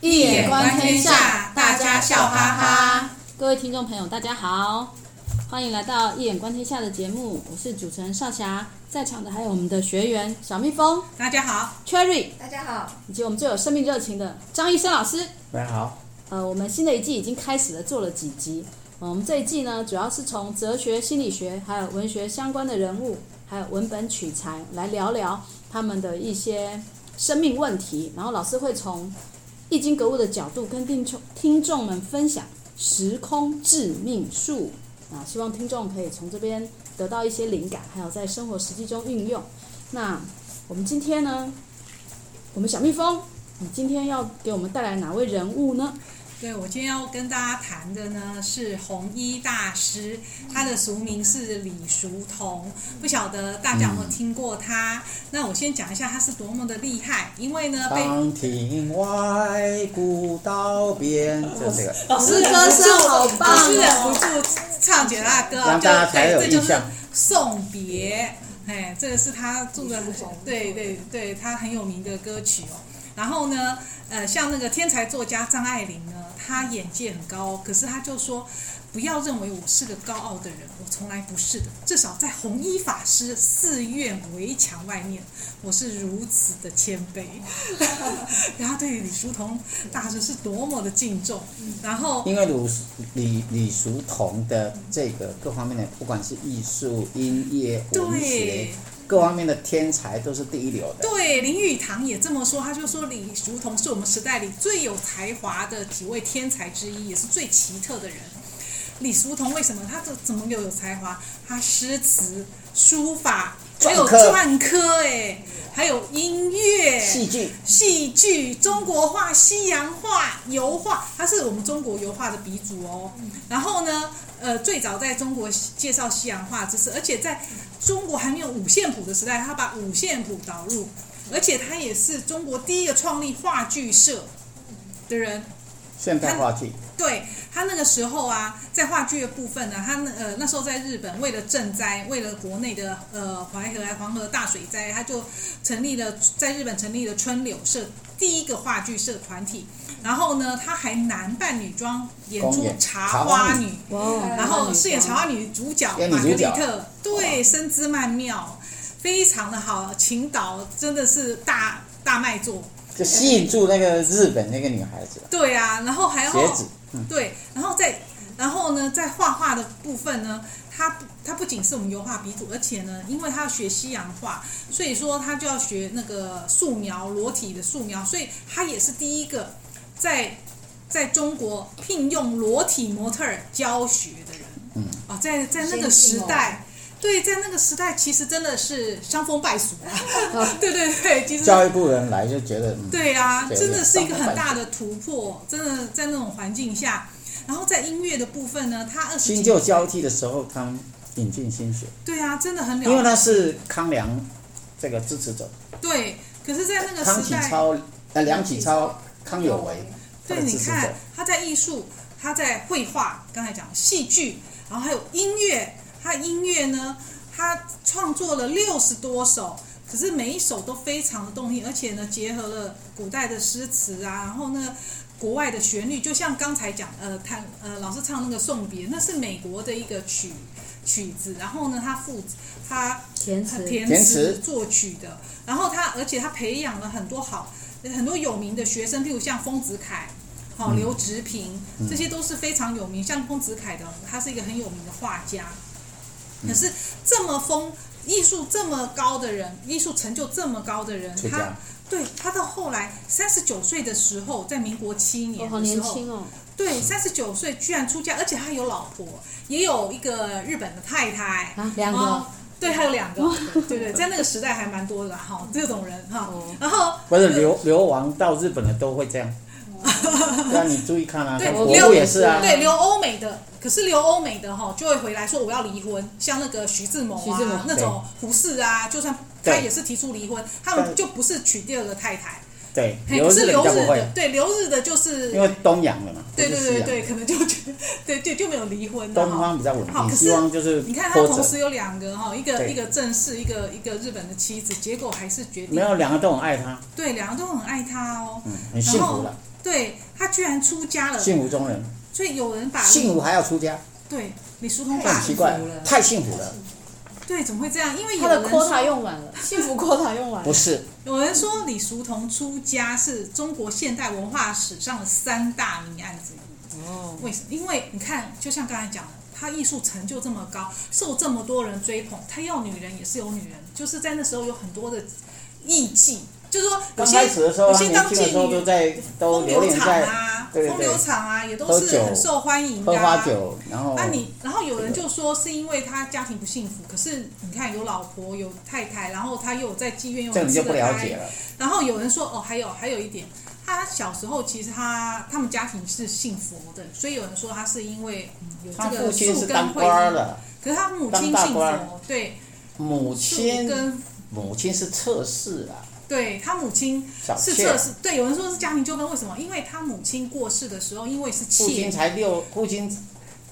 易眼观天下，大家笑哈哈。各位听众朋友，大家好，欢迎来到《一眼观天下》的节目，我是主持人少霞，在场的还有我们的学员小蜜蜂，大家好。；Cherry，大家好；以及我们最有生命热情的张医生老师，大家好。呃，我们新的一季已经开始了，做了几集。呃，我们这一季呢，主要是从哲学、心理学还有文学相关的人物，还有文本取材来聊聊他们的一些生命问题，然后老师会从易经格物的角度跟听众听众们分享时空致命术啊，希望听众可以从这边得到一些灵感，还有在生活实际中运用。那我们今天呢，我们小蜜蜂，你今天要给我们带来哪位人物呢？对，我今天要跟大家谈的呢是弘一大师，他的俗名是李叔同，不晓得大家有没有听过他？嗯、那我先讲一下他是多么的厉害，因为呢，长亭外，古道边，就这个，老师歌声好棒，哦，老师忍不住唱起他的歌，让大家才有印象。送别，哎，这个是他住的，对对对，他很有名的歌曲哦。然后呢，呃，像那个天才作家张爱玲呢，她眼界很高，可是她就说，不要认为我是个高傲的人，我从来不是的。至少在弘一法师寺院围墙外面，我是如此的谦卑。然后对李叔同大师是多么的敬重。然后因为李李李叔同的这个各方面的，不管是艺术、音乐、文学。各方面的天才都是第一流的。对，林语堂也这么说，他就说李叔同是我们时代里最有才华的几位天才之一，也是最奇特的人。李叔同为什么他这怎么又有才华？他诗词、书法，还有篆刻，哎，还有音乐、戏剧、戏剧、中国画、西洋画、油画，他是我们中国油画的鼻祖哦。然后呢，呃，最早在中国介绍西洋画知识，而且在。中国还没有五线谱的时代，他把五线谱导入，而且他也是中国第一个创立话剧社的人。现代话剧。对，他那个时候啊，在话剧的部分呢，他呃那时候在日本为了赈灾，为了国内的呃淮河、黄河大水灾，他就成立了在日本成立了春柳社，第一个话剧社团体。然后呢，他还男扮女装演出《茶花女》，然后饰演茶花女主角玛格丽特，对，身姿曼妙，非常的好，倾倒真的是大大卖座，就吸引住那个日本那个女孩子。对啊，然后还要鞋子，嗯、对，然后在然后呢，在画画的部分呢，他他不仅是我们油画鼻祖，而且呢，因为他要学西洋画，所以说他就要学那个素描，裸体的素描，所以他也是第一个。在在中国聘用裸体模特儿教学的人，嗯啊，在在那个时代，对，在那个时代，其实真的是伤风败俗啊！对对对，其实教育部人来就觉得，对啊，真的是一个很大的突破，真的在那种环境下，然后在音乐的部分呢，他二十新旧交替的时候，他引进新血，对啊，真的很了，因为他是康梁这个支持者，对，可是，在那个时代，康启超呃梁启超。康有为，对，你看他在艺术，他在绘画，刚才讲戏剧，然后还有音乐，他音乐呢，他创作了六十多首，可是每一首都非常的动听，而且呢，结合了古代的诗词啊，然后呢，国外的旋律，就像刚才讲，呃，他呃老师唱那个送别，那是美国的一个曲曲子，然后呢，他父他填词填词作曲的，然后他而且他培养了很多好。很多有名的学生，譬如像丰子恺、好刘植平，这些都是非常有名。像丰子恺的，他是一个很有名的画家。可是这么丰艺术这么高的人，艺术成就这么高的人，他对他到后来三十九岁的时候，在民国七年的时候，好年轻哦。对，三十九岁居然出家，而且他有老婆，也有一个日本的太太，啊，两个。对，还有两个，对对，在那个时代还蛮多的哈，这种人哈。然后不是流流亡到日本的都会这样，让你注意看啊。对，留也是啊。对，留欧美的，可是留欧美的哈，就会回来说我要离婚，像那个徐志摩啊，那种胡适啊，就算他也是提出离婚，他们就不是娶第二个太太。对，可是留日的，对留日的，就是因为东洋的嘛。对对对对，可能就觉得，对对就没有离婚。东方比较稳定。好，可是就是你看他同时有两个哈，一个一个正式，一个一个日本的妻子，结果还是决定。没有，两个都很爱他。对，两个都很爱他哦。嗯，很幸福了。对他居然出家了，幸福中人，所以有人把幸福还要出家，对李叔同这把很奇怪，太幸福了。对怎么会这样？因为有他的人 quota 用完了，幸福 quota 用完了。不是，有人说李叔同出家是中国现代文化史上的三大谜案之一。哦，为什么？因为你看，就像刚才讲的，他艺术成就这么高，受这么多人追捧，他要女人也是有女人，就是在那时候有很多的艺妓，就是说有刚些开始的时候，有些当妓女都女。在都风流场流连在啊，对对对风流场啊，也都是很受欢迎喝的、啊。花酒，然后啊你，然后有人就说是因为他家庭不幸福，可是你看有老婆有太太，然后他又有在妓院又这个你就不了解了。然后有人说哦，还有还有一点，他小时候其实他他们家庭是信佛的，所以有人说他是因为、嗯、有这个树根会的，可是他母亲信佛，对，母亲跟，母亲是测试啊，对他母亲是这是测，试，对，有人说是家庭纠纷，为什么？因为他母亲过世的时候，因为是父亲妾，才六，父亲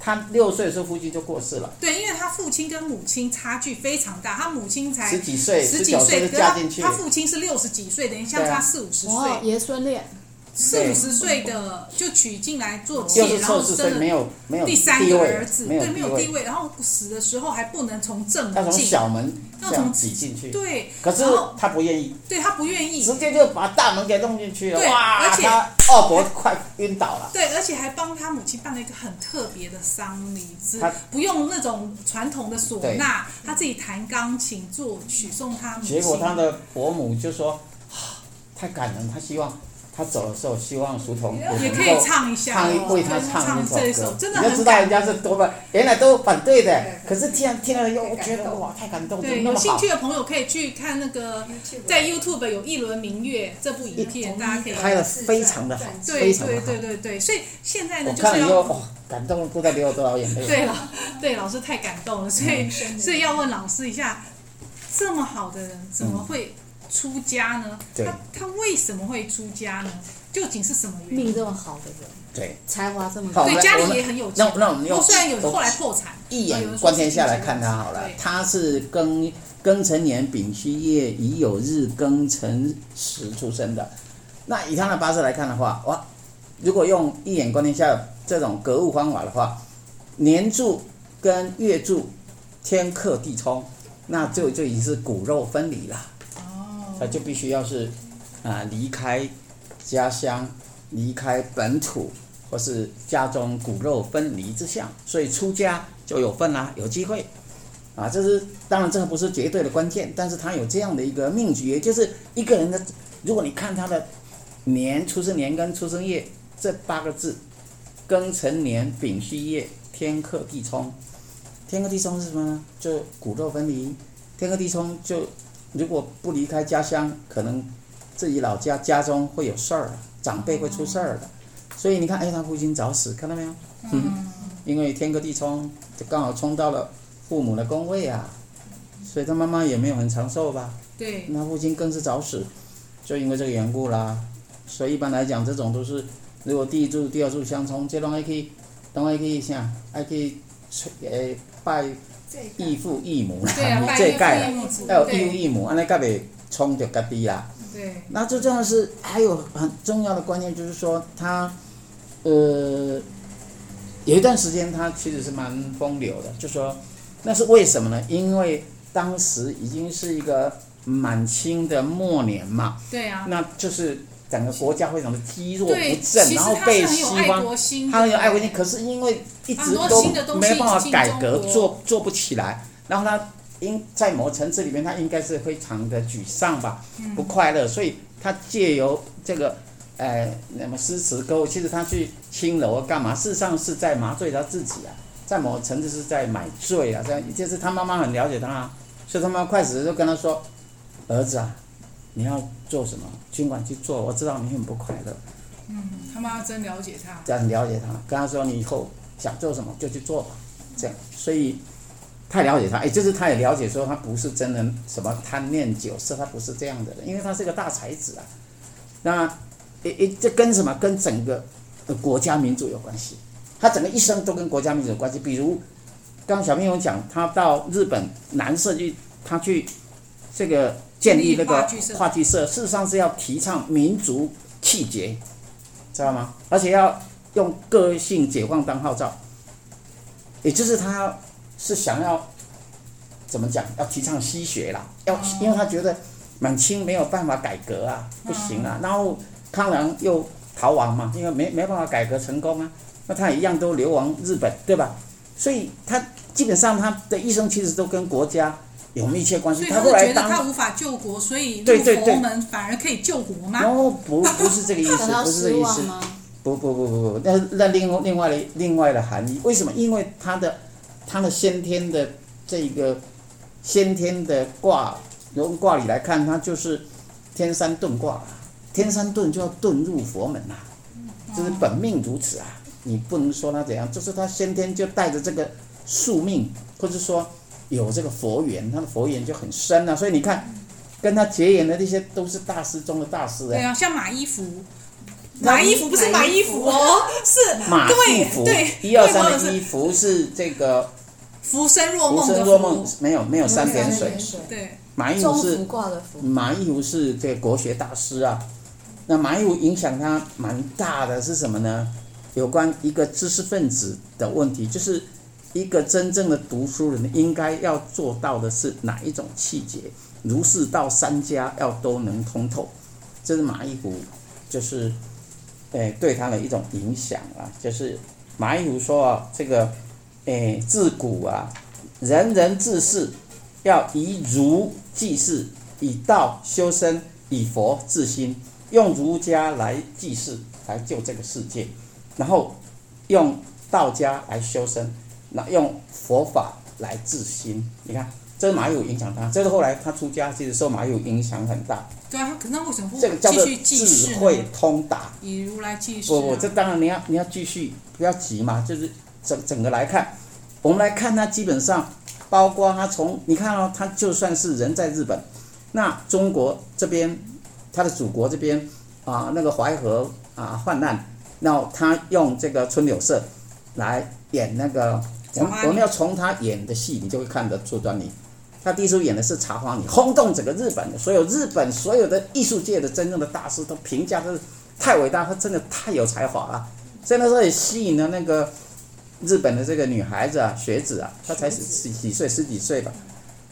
他六岁的时候父亲就过世了，对，因为他父亲跟母亲差距非常大，他母亲才十几岁、十几岁他就嫁进去。他，父亲是六十几岁，等于相差四五十哇，岁，爷孙恋，四五十岁的就娶进来做妾，然后生了没有没有第三个儿子，对，没有地位，然后死的时候还不能从正要从门进，小门要从挤进去，对，可是后他不愿意，对他不愿意，直接就把大门给弄进去了，对，而且二伯快晕倒了。对，而且还帮他母亲办了一个很特别的丧礼，是不用那种传统的唢呐，他自己弹钢琴作曲送他母亲。结果他的伯母就说：“啊太感人，他希望他走的时候，希望书童也可以唱一下，唱一为他唱一这首歌，真的要知道人感家是多么原来都反对的，可是听听了以后，我觉得哇，太感动，了对，有兴趣？的朋友可以去看那个在 YouTube 有《一轮明月》这部影片，大家可以。拍的非常的好，对对非常的好。对对对，所以现在呢，我就是看了以后，要哇，感动都在流多少眼泪。对了，对老师太感动了，所以所以要问老师一下，这么好的人怎么会出家呢？对他他为什么会出家呢？究竟是什么原因？命这么好的人，对，才华这么好高，对，家里也很有那钱。那那我们用哦，虽然有后来破产，一眼观天下来看他好了，他是庚庚辰年丙戌月乙酉日庚辰时出生的。那以他的八字来看的话，哇，如果用一眼观天下这种格物方法的话，年柱跟月柱天克地冲，那就就已经是骨肉分离了。他就必须要是啊、离开家乡，离开本土，或是家中骨肉分离之相，所以出家就有份啦、有机会啊。这是当然，这个不是绝对的关键，但是他有这样的一个命局，也就是一个人的，如果你看他的年出生年跟出生月这八个字，庚辰年丙戌月天克地冲，天克地冲是什么呢？就骨肉分离，天克地冲就。如果不离开家乡，可能自己老家家中会有事儿，长辈会出事儿的。所以你看，哎，他父亲早死，看到没有？嗯，因为天克地冲，就刚好冲到了父母的宫位啊，所以他妈妈也没有很长寿吧？对，那父亲更是早死，就因为这个缘故啦。所以一般来讲，这种都是如果第一柱、第二柱相冲，这拢爱去，拢爱去啥？爱去，诶拜。义父义母啦，对啊，拜这盖要有义父对。义母，安尼才袂冲着家己啦。对，那最重要的是还有很重要的观念，就是说他，呃，有一段时间他其实是蛮风流的，就说那是为什么呢？因为当时已经是一个满清的末年嘛，对啊，那就是整个国家非常的积弱，不振，然后被西方他很有爱国心，可是因为一直都没办法改革做做不起来，然后他应在某层次里面，他应该是非常的沮丧吧，不快乐，所以他借由这个，呃，那么诗词歌，其实他去青楼干嘛？事实上是在麻醉他自己啊，在某层次是在买醉啊，这样就是他妈妈很了解他啊，所以他妈妈快死就跟他说，儿子啊，你要做什么，尽管去做，我知道你很不快乐。嗯，他妈妈真了解他，这样了解他，跟他说你以后想做什么就去做吧，这样，所以太了解他，哎，就是他也了解说他不是真的什么贪恋酒色，他不是这样的人，因为他是个大才子啊。那，诶诶，这跟什么？跟整个国家民族有关系，他整个一生都跟国家民族有关系。比如，刚小朋友讲，他到日本南社去，他去这个建立那个话剧社事实上是要提倡民族气节。知道吗？而且要用个性解放当号召，也就是他是想要怎么讲？要提倡西学啦，要因为他觉得满清没有办法改革啊，不行啊。然后康梁又逃亡嘛，因为没没办法改革成功啊，那他一样都流亡日本，对吧？所以他基本上他的一生其实都跟国家。有密切关系。他后来觉得他无法救国，所以入佛门反而可以救国吗？哦，不，不是这个意思，不是这个意思。不不不不不，那那另另外的另外的含义，为什么？因为他的他的先天的这个先天的卦，从卦理来看，他就是天山遁卦，天山遁就要遁入佛门呐、啊，就是本命如此啊。你不能说他怎样，就是他先天就带着这个宿命，或者说。有这个佛缘，他的佛缘就很深啊，所以你看，跟他结缘的那些都是大师中的大师哎。对啊，像马一福，马一福不是马一福哦，是马一福。对，一二三的一福是这个。浮生若梦。浮生若梦没有没有三点水。对。马一福是马一福是这个国学大师啊，那马一福影响他蛮大的是什么呢？有关一个知识分子的问题，就是。一个真正的读书人应该要做到的是哪一种气节？儒释道三家要都能通透，这是马一虎，就是，诶对他的一种影响啊。就是马一虎说啊，这个，诶自古啊，人人治世要以儒济世，以道修身，以佛治心，用儒家来济世，来救这个世界，然后用道家来修身。那用佛法来治心，你看，这个马有影响他，这个后来他出家，其实受马有影响很大。对啊，他可能为什么不这个叫做智慧通达，以如来济世。不不，这当然你要你要继续不要急嘛，就是整整个来看，我们来看他基本上，包括他从你看哦，他就算是人在日本，那中国这边他的祖国这边啊，那个淮河啊患难，那他用这个春柳社来演那个。我们我们要从他演的戏，你就会看得出端倪。他第一出演的是《茶花女》，轰动整个日本的所有日本所有的艺术界的真正的大师都评价他是太伟大，他真的太有才华了。所以那时候也吸引了那个日本的这个女孩子啊，学子啊，她才十几几岁，十几岁吧，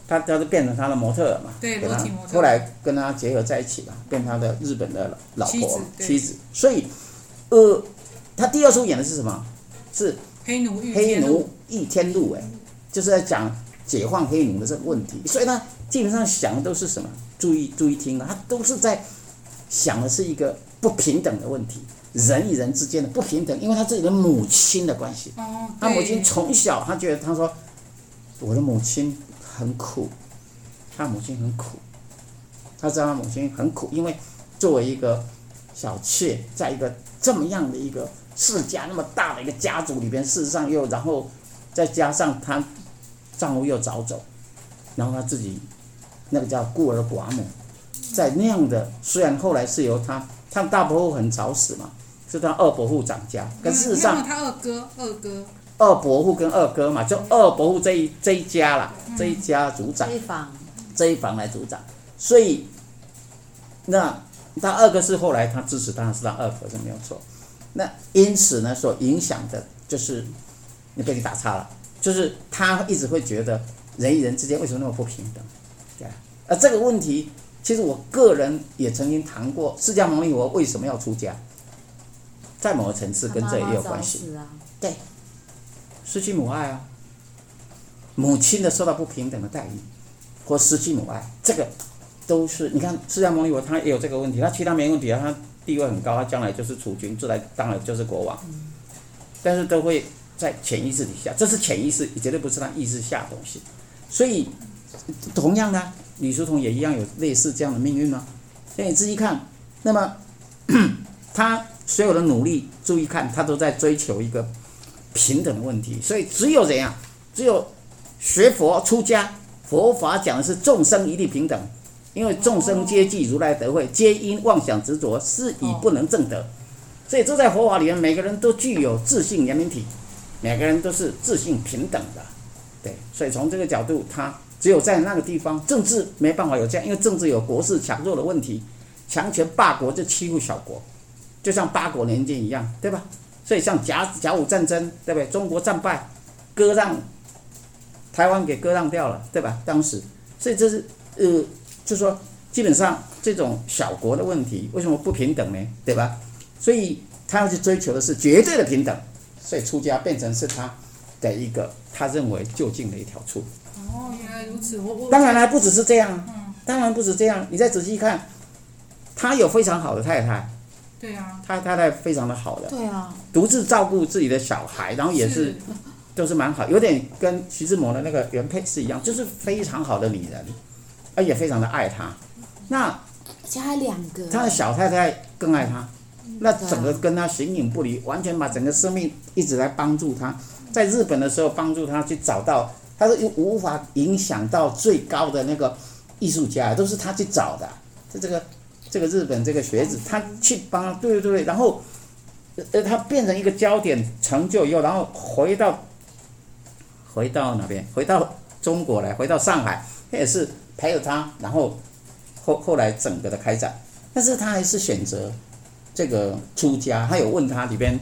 她她就变成他的模特了嘛，对，给他后来跟他结合在一起了，变他的日本的老婆妻子。所以，呃，他第二出演的是什么？是。黑奴遇黑奴遇天路，哎，就是在讲解放黑奴的这个问题。所以呢，基本上想的都是什么？注意注意听啊，他都是在想的是一个不平等的问题，人与人之间的不平等，因为他自己的母亲的关系。哦。他母亲从小，他觉得他说，我的母亲很苦，他母亲很苦，他知道他母亲很苦，因为作为一个小妾，在一个这么样的一个。世家那么大的一个家族里边，事实上又然后再加上她丈夫又早走，然后她自己那个叫孤儿寡母，在那样的虽然后来是由她，她大伯父很早死嘛，是她二伯父掌家，可事实上他二哥二哥。二伯父跟二哥嘛，就二伯父这一这一家啦，这一家族长这一房。这一房来主长，所以那他二哥是后来他支持，当然是他二哥是没有错。那因此呢，所影响的就是你被你打岔了，就是他一直会觉得人与人之间为什么那么不平等？对，而这个问题，其实我个人也曾经谈过，释迦牟尼佛为什么要出家，在某个层次跟这也有关系。对，失去母爱啊，母亲的受到不平等的待遇，或失去母爱，这个都是你看释迦牟尼佛他也有这个问题，他其他没问题啊，他。地位很高，他将来就是储君，自来当然就是国王，但是都会在潜意识底下，这是潜意识，绝对不是他意识下的东西。所以，同样呢，李叔同也一样有类似这样的命运吗？那你仔细看，那么 他所有的努力，注意看，他都在追求一个平等的问题。所以只有怎样，只有学佛出家，佛法讲的是众生一律平等。因为众生皆具如来德慧，皆因妄想执着，是以不能证得。所以这在佛法里面，每个人都具有自性圆明体，每个人都是自信平等的。对，所以从这个角度，他只有在那个地方，政治没办法有这样，因为政治有国势强弱的问题，强权霸国就欺负小国，就像八国联军一样，对吧？所以像甲甲午战争，对不对？中国战败，割让台湾给割让掉了，对吧？当时，所以这是呃，就说基本上这种小国的问题，为什么不平等呢？对吧？所以他要去追求的是绝对的平等，所以出家变成是他的一个他认为就近的一条出。哦，原来如此。我我当然了不只是这样，嗯，当然不止这样。你再仔细看，他有非常好的太太，对啊，他太太非常的好的，对啊，独自照顾自己的小孩，然后也是都是蛮好，有点跟徐志摩的那个原配是一样，就是非常好的女人，而且非常的爱他。那而且还两个，他的小太太更爱他，那整个跟他形影不离，完全把整个生命一直来帮助他。在日本的时候，帮助他去找到，他说又无法影响到最高的那个艺术家，都是他去找的。就这个这个日本这个学子，他去帮，对对对，然后呃，他变成一个焦点，成就以后，然后回到回到哪边？回到中国来，回到上海，他也是陪着他，然后后后来整个的开展，但是他还是选择这个出家。他有问他里边，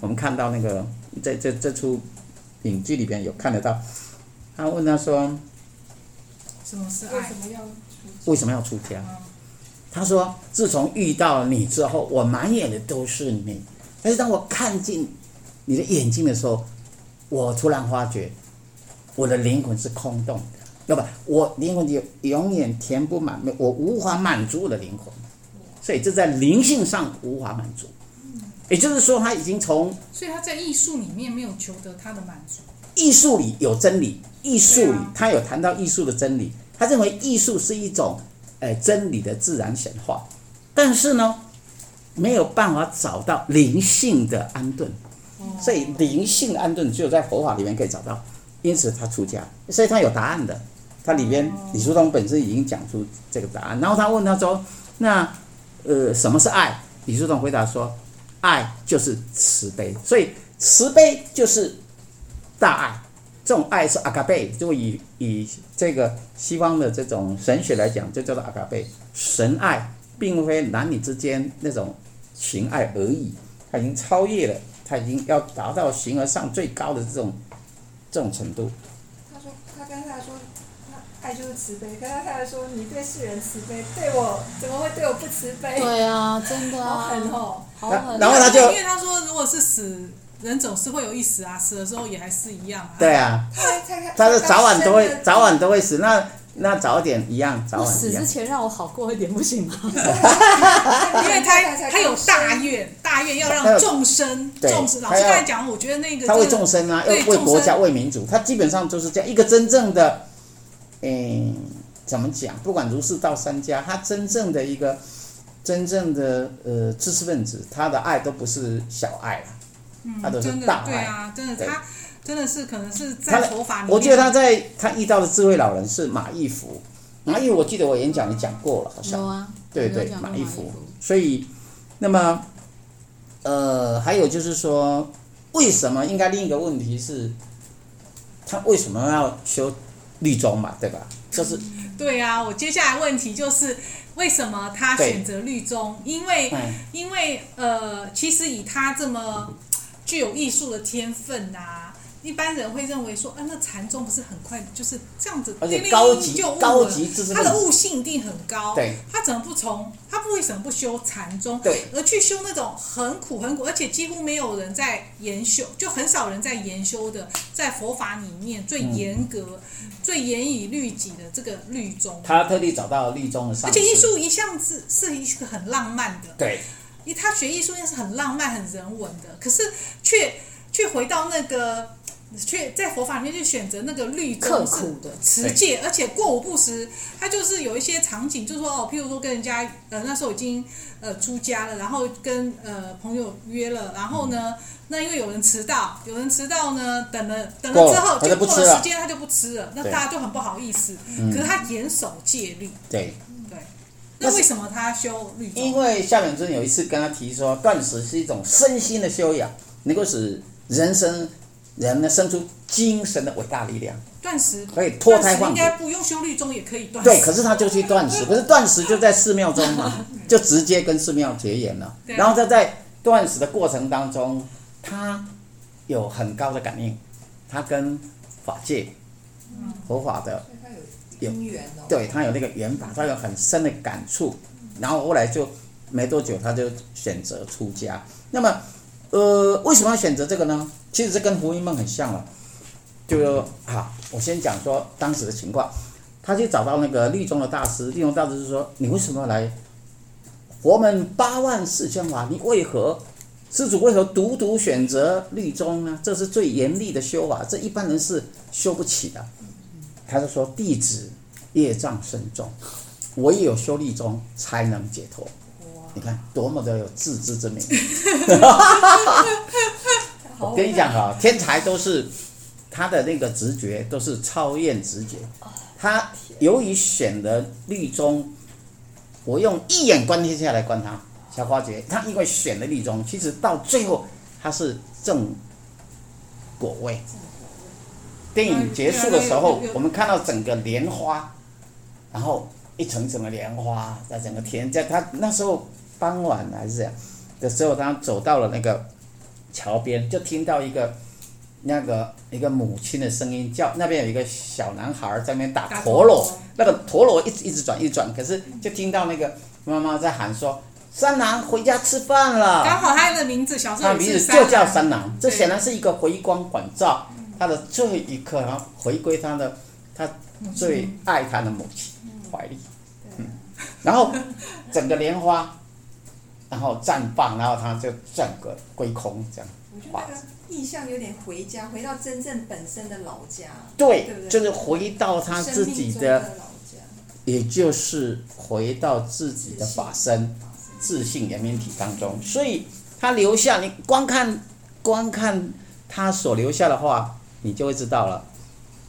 我们看到那个在这这出影剧里边有看得到，他问他说什么是爱为什？么要出为什么要出家？嗯他说：“自从遇到你之后，我满眼的都是你。但是当我看进你的眼睛的时候，我突然发觉，我的灵魂是空洞的，要不，我灵魂就永远填不满，我无法满足我的灵魂，所以这在灵性上无法满足。也就是说，他已经从所以他在艺术里面没有求得他的满足。艺术里有真理，艺术里他有谈到艺术的真理，他认为艺术是一种。”哎，真理的自然显化，但是呢，没有办法找到灵性的安顿，所以灵性的安顿只有在佛法里面可以找到。因此他出家，所以他有答案的。他里边李叔同本身已经讲出这个答案。然后他问他说：“那呃，什么是爱？”李叔同回答说：“爱就是慈悲，所以慈悲就是大爱。”这种爱是阿卡贝，就以以这个西方的这种神学来讲，就叫做阿卡贝。神爱并非男女之间那种情爱而已，它已经超越了，它已经要达到形而上最高的这种这种程度。爱就是慈悲。可是他太太说，你对世人慈悲，对我怎么会对我不慈悲？对啊，真的啊，好狠哦！好狠。然后他就因为他说，如果是死人，总是会有一死啊，死的时候也还是一样啊。对啊，他是早晚都会，早晚都会死。那那早点一样，早晚一样。死之前让我好过一点不行吗？因为他他有大愿，大愿要让众生众生。老师刚才讲，我觉得那个他为众生啊，要为国家、为民主，他基本上就是这样一个真正的，嗯，怎么讲？不管儒释道三家，他真正的一个真正的呃知识分子，他的爱都不是小爱了。他都是大爱，对啊，真的，他真的是可能是在佛法里面。我记得他在他遇到的智慧老人是马义福，马义，我记得我演讲里讲过了，好像。有啊。对对，马义福。所以，那么，呃，还有就是说，为什么应该另一个问题是，他为什么要修律宗嘛？对吧？就是。对啊，我接下来问题就是。为什么他选择绿中？因为，因为呃，其实以他这么具有艺术的天分呐、啊，一般人会认为说，啊，那禅宗不是很快就是这样子，而且高级就高级，他的悟性一定很高。对，他怎么不从？他不为什么不修禅宗？对，而去修那种很苦很苦，而且几乎没有人在研修，就很少人在研修的，在佛法里面最严格。嗯最严以律己的这个律宗，他特地找到律宗的上师，而且艺术一向是是一个很浪漫的，对，因为他学艺术也是很浪漫、很人文的，可是却却回到那个，却在佛法里面去选择那个律宗刻苦的持戒，而且过午不食，他就是有一些场景，就是说哦，譬如说跟人家呃那时候已经呃出家了，然后跟呃朋友约了，然后呢。嗯那因为有人迟到，有人迟到呢，等了等了之后就过了时间，他就不吃了，那大家就很不好意思。可是他严守戒律。对对。那为什么他修律宗？因为下面尊有一次跟他提说，断食是一种身心的修养，能够使人生人呢生出精神的伟大力量。断食可以脱胎换骨，应该不用修律宗也可以断食。对，可是他就去断食，可是断食就在寺庙中嘛。就直接跟寺庙结缘了。对然后他在断食的过程当中，他有很高的感应，他跟法界、佛法的，有姻缘哦。对他有那个缘法，他有很深的感触。然后后来就没多久，他就选择出家。那么，呃，为什么要选择这个呢？其实这跟胡因梦很像了。就好，我先讲说当时的情况。他去找到那个律宗的大师，律宗大师就说：“你为什么来？佛门八万四千法，你为何施主为何独独选择律宗呢？这是最严厉的修法，这一般人是修不起的。”他就说：“弟子业障深重，唯有修律宗才能解脱。”你看多么的有自知之明。我跟你讲哈，天才都是他的那个直觉都是超验直觉。他由于选的绿中，我用一眼观天下来观他，才发觉他因为选了绿中，其实到最后他是正果位。电影结束的时候，我们看到整个莲花，然后一层层的莲花在整个天，在他那时候傍晚还是这样的时候，他走到了那个桥边，就听到一个。那个一个母亲的声音叫那边有一个小男孩在那边打陀螺，那个陀螺一直一直转一直转，可是就听到那个妈妈在喊说：“三郎回家吃饭了。”刚好他的名字小时候他名字就叫三郎，这显然是一个回光返照，他的最后一刻，然后回归他的他最爱他的母亲怀里，嗯，然后整个莲花，然后绽放，然后他就整个归空这样。我觉得那个意象有点回家，回到真正本身的老家。对，对对就是回到他自己的，的老家，也就是回到自己的法身、自信圆明体当中。所以他留下，你光看光看他所留下的话，你就会知道了。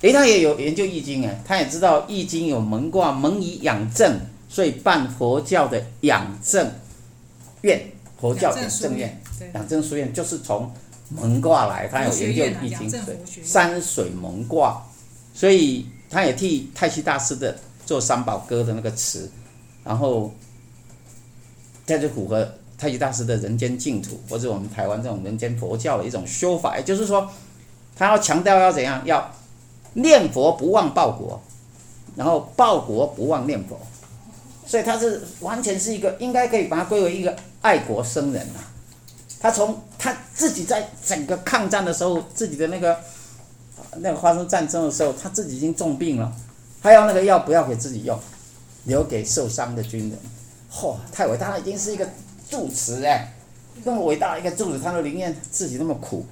诶，他也有研究易经哎，他也知道易经有蒙卦，蒙以养正，所以办佛教的养正院，佛教养正院。养正书院就是从蒙卦来，他有研究易经，对，山水蒙卦，所以他也替太虚大师的做三宝歌的那个词，然后这就符合太虚大师的人间净土，或者我们台湾这种人间佛教的一种修法，也就是说，他要强调要怎样，要念佛不忘报国，然后报国不忘念佛，所以他是完全是一个应该可以把他归为一个爱国僧人啊。他从他自己在整个抗战的时候，自己的那个那个发生战争的时候，他自己已经重病了，他要那个药不要给自己用，留给受伤的军人。嚯、哦，太伟大了，已经是一个住持哎，那么伟大的一个住持，他都宁愿自己那么苦，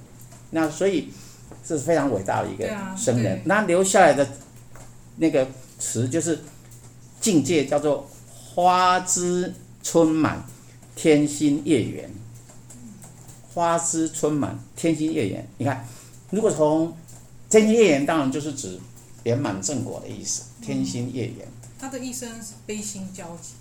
那所以这是非常伟大的一个僧人。那留下来的那个词就是境界，叫做花枝春满，天心月圆。花枝春满，天心月圆。你看，如果从天心月圆，当然就是指圆满正果的意思。天心月圆，他的一生是悲心交集。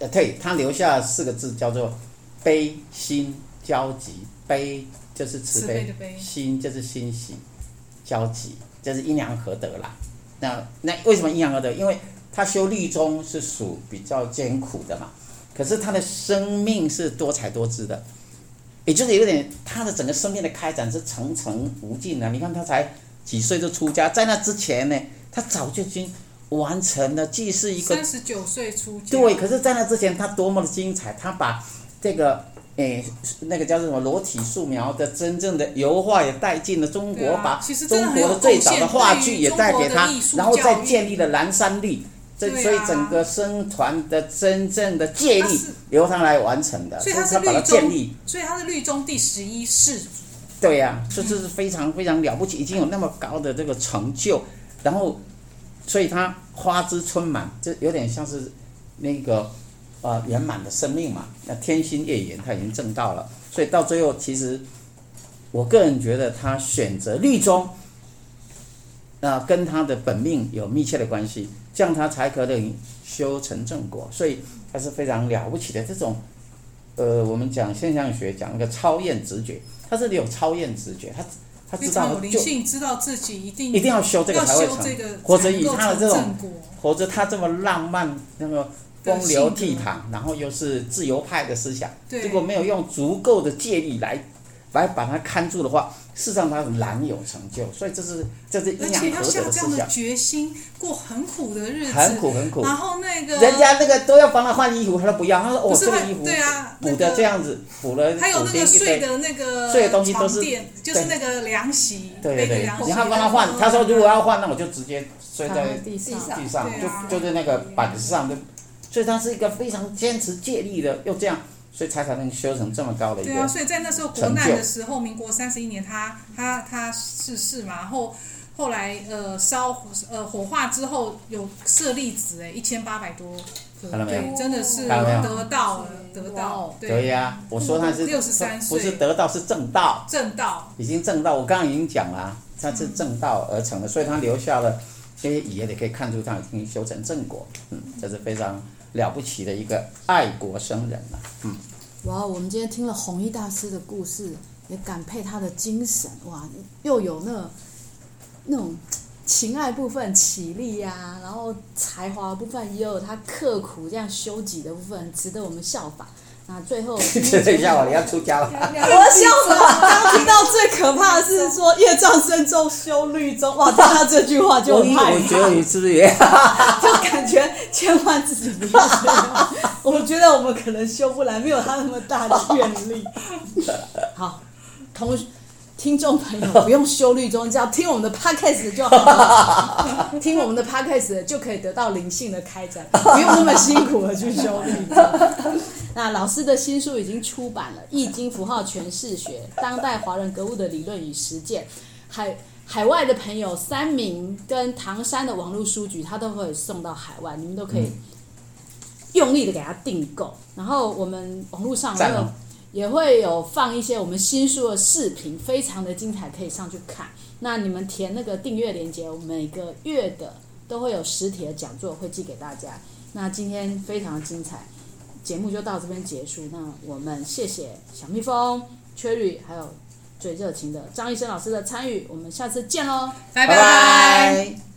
呃，对，他留下四个字叫做悲心交集。悲就是慈悲，慈悲的悲，心就是欣喜，交集就是阴阳合德啦。那那为什么阴阳合德？因为他修律宗是属比较艰苦的嘛，可是他的生命是多彩多姿的。也就是有点，他的整个生命的开展是层层无尽的。你看他才几岁就出家，在那之前呢，他早就已经完成了，既是一个三十九岁出家。对，可是，在那之前，他多么的精彩！他把这个诶，那个叫做什么裸体素描的真正的油画也带进了中国，把中国的最早的话剧也带给他，然后再建立了南山律。这所以整个僧团的真正的戒律由他来完成的，所以他是律宗，所以他是律宗第十一世祖。对呀、啊，这这是非常非常了不起，已经有那么高的这个成就，然后，所以他花枝春满，这有点像是那个呃圆满的生命嘛。那天心月圆，他已经证到了，所以到最后，其实我个人觉得他选择律宗，那、呃、跟他的本命有密切的关系。这样他才可能修成正果，所以他是非常了不起的这种，呃，我们讲现象学讲一个超验直觉，他这里有超验直觉，他他知道就知道自己一定一定要修这个才会成，或者以他的这种，或者他这么浪漫那么风流倜傥，然后又是自由派的思想，对。结果没有用足够的戒律来来把它看住的话，事实上他很难有成就。所以这是这是阴阳合德的思想。决心过很苦的日子，很苦很苦。然后那个人家那个都要帮他换衣服，他都不要。他说：“哦，这个衣服对啊，补的这样子，补了。”还有那个睡的那个睡的东西都是就是那个凉席，对对对。然后帮他换，他说：“如果要换，那我就直接睡在地上，地上就就在那个板子上就。”所以他是一个非常坚持借力的，又这样，所以他才能修成这么高的一个。对啊，所以在那时候国难的时候，民国三十一年他，他他他逝世嘛，然后后来呃烧呃火化之后有舍利子哎，一千八百多个，对，真的是得道了，得道。对呀、啊，我说他是六十三岁，不是得道是正道，正道已经正道。我刚刚已经讲了，他是正道而成的，所以他留下了这些遗言，你可以看出他已经修成正果，嗯，这是非常。了不起的一个爱国生人了，嗯。哇，我们今天听了弘一大师的故事，也感佩他的精神，哇，又有那那种情爱部分起立呀、然后才华部分也有他刻苦这样修己的部分，值得我们效仿。那最后，等一下，我要出家了。我要笑死了！刚听到最可怕的是说业障深重修律中，哇！听到这句话就很害怕。我觉得你是不是也？就感觉千万自己不要学。我觉得我们可能修不来，没有他那么大的愿力。好，同听众朋友不用修律中，只要听我们的 podcast 就好了。听我们的 podcast 就可以得到灵性的开展，不用那么辛苦的去修律宗。那老师的新书已经出版了，《易经符号诠释学：当代华人格物的理论与实践》。海海外的朋友，三明跟唐山的网络书局，他都会送到海外，你们都可以用力的给他订购。然后我们网络上也有也会有放一些我们新书的视频，非常的精彩，可以上去看。那你们填那个订阅链接，每个月的都会有实体的讲座会寄给大家。那今天非常的精彩。节目就到这边结束，那我们谢谢小蜜蜂、Cherry，还有最热情的张医生老师的参与，我们下次见喽，拜拜。